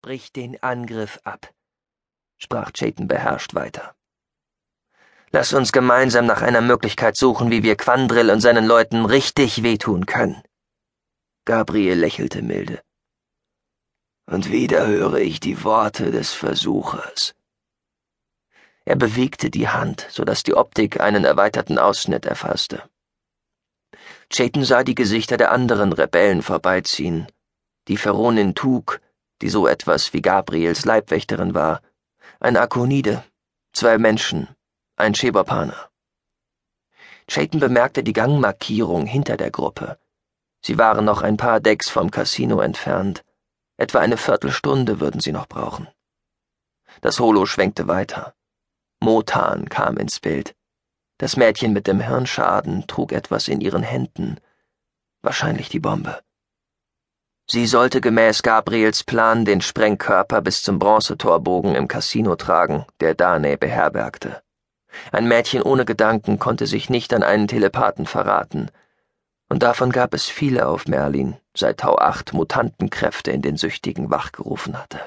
Brich den Angriff ab, sprach Chayton beherrscht weiter. Lass uns gemeinsam nach einer Möglichkeit suchen, wie wir Quandrill und seinen Leuten richtig wehtun können. Gabriel lächelte milde. Und wieder höre ich die Worte des Versuchers. Er bewegte die Hand, so dass die Optik einen erweiterten Ausschnitt erfasste. Chayton sah die Gesichter der anderen Rebellen vorbeiziehen. Die Feronin Tug, die so etwas wie Gabriels Leibwächterin war, ein Akonide, zwei Menschen, ein Chebapaner. Chayton bemerkte die Gangmarkierung hinter der Gruppe. Sie waren noch ein paar Decks vom Casino entfernt. Etwa eine Viertelstunde würden sie noch brauchen. Das Holo schwenkte weiter. Motan kam ins Bild. Das Mädchen mit dem Hirnschaden trug etwas in ihren Händen, wahrscheinlich die Bombe. Sie sollte gemäß Gabriels Plan den Sprengkörper bis zum Bronzetorbogen im Casino tragen, der Dane beherbergte. Ein Mädchen ohne Gedanken konnte sich nicht an einen Telepathen verraten, und davon gab es viele auf Merlin, seit Tau 8 Mutantenkräfte in den Süchtigen wachgerufen hatte.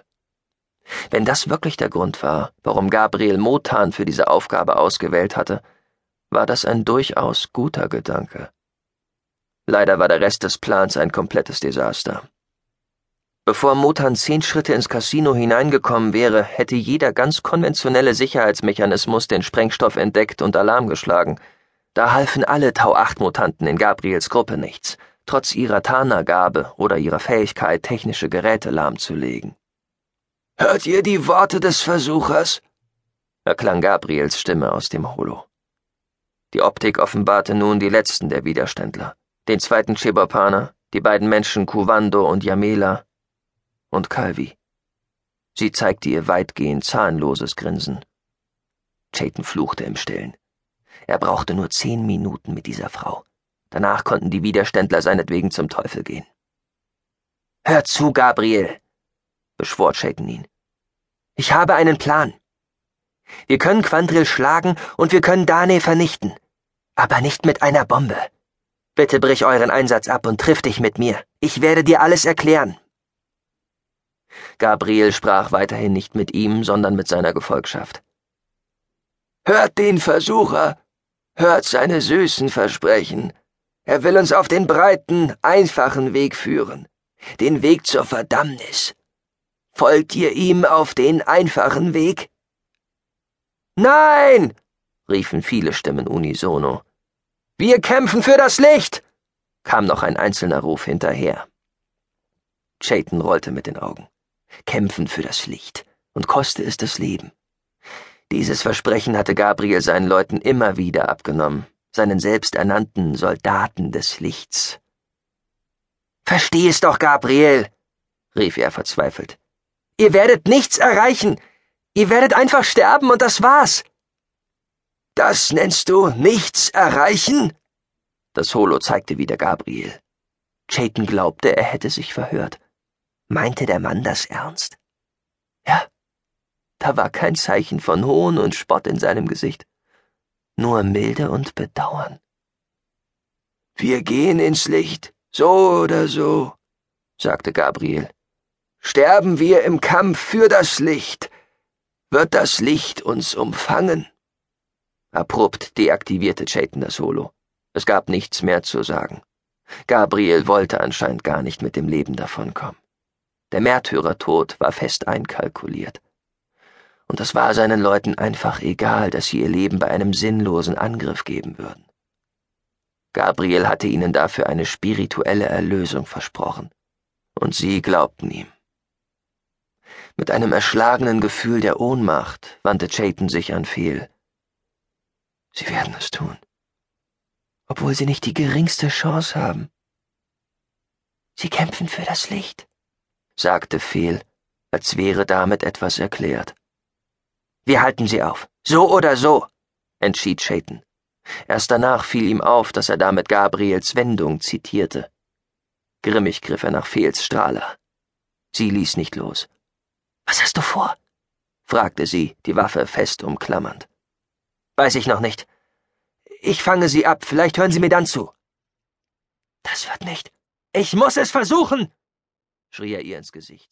Wenn das wirklich der Grund war, warum Gabriel Motan für diese Aufgabe ausgewählt hatte, war das ein durchaus guter Gedanke. Leider war der Rest des Plans ein komplettes Desaster. Bevor Motan zehn Schritte ins Casino hineingekommen wäre, hätte jeder ganz konventionelle Sicherheitsmechanismus den Sprengstoff entdeckt und Alarm geschlagen. Da halfen alle Tau-8-Mutanten in Gabriels Gruppe nichts, trotz ihrer Tarnergabe oder ihrer Fähigkeit, technische Geräte lahmzulegen. Hört ihr die Worte des Versuchers? erklang Gabriels Stimme aus dem Holo. Die Optik offenbarte nun die letzten der Widerständler, den zweiten Chebapaner, die beiden Menschen Kuvando und Yamela und Calvi. Sie zeigte ihr weitgehend zahnloses Grinsen. Chayton fluchte im Stillen. Er brauchte nur zehn Minuten mit dieser Frau. Danach konnten die Widerständler seinetwegen zum Teufel gehen. Hör zu, Gabriel, beschwor Chayton ihn. Ich habe einen Plan. Wir können Quandril schlagen und wir können Dane vernichten. Aber nicht mit einer Bombe. Bitte brich euren Einsatz ab und triff dich mit mir. Ich werde dir alles erklären. Gabriel sprach weiterhin nicht mit ihm, sondern mit seiner Gefolgschaft. Hört den Versucher, hört seine süßen Versprechen. Er will uns auf den breiten, einfachen Weg führen, den Weg zur Verdammnis. Folgt ihr ihm auf den einfachen Weg? Nein! riefen viele Stimmen unisono. Wir kämpfen für das Licht! kam noch ein einzelner Ruf hinterher. Chayton rollte mit den Augen. Kämpfen für das Licht, und koste es das Leben. Dieses Versprechen hatte Gabriel seinen Leuten immer wieder abgenommen, seinen selbsternannten Soldaten des Lichts. Versteh es doch, Gabriel, rief er verzweifelt. Ihr werdet nichts erreichen. Ihr werdet einfach sterben und das war's. Das nennst du nichts erreichen? Das Holo zeigte wieder Gabriel. Chayton glaubte, er hätte sich verhört. Meinte der Mann das ernst? Ja, da war kein Zeichen von Hohn und Spott in seinem Gesicht, nur Milde und Bedauern. Wir gehen ins Licht, so oder so, sagte Gabriel. Sterben wir im Kampf für das Licht, wird das Licht uns umfangen. Abrupt deaktivierte Chayton das Holo. Es gab nichts mehr zu sagen. Gabriel wollte anscheinend gar nicht mit dem Leben davonkommen. Der Märtyrertod war fest einkalkuliert. Und es war seinen Leuten einfach egal, dass sie ihr Leben bei einem sinnlosen Angriff geben würden. Gabriel hatte ihnen dafür eine spirituelle Erlösung versprochen. Und sie glaubten ihm. Mit einem erschlagenen Gefühl der Ohnmacht wandte Chayton sich an Fehl. Sie werden es tun, obwohl sie nicht die geringste Chance haben. Sie kämpfen für das Licht, sagte Fehl, als wäre damit etwas erklärt. Wir halten sie auf, so oder so, entschied Chayton. Erst danach fiel ihm auf, dass er damit Gabriels Wendung zitierte. Grimmig griff er nach Fehls Strahler. Sie ließ nicht los. Was hast du vor? fragte sie, die Waffe fest umklammernd. Weiß ich noch nicht. Ich fange Sie ab, vielleicht hören Sie mir dann zu. Das wird nicht. Ich muss es versuchen, schrie er ihr ins Gesicht.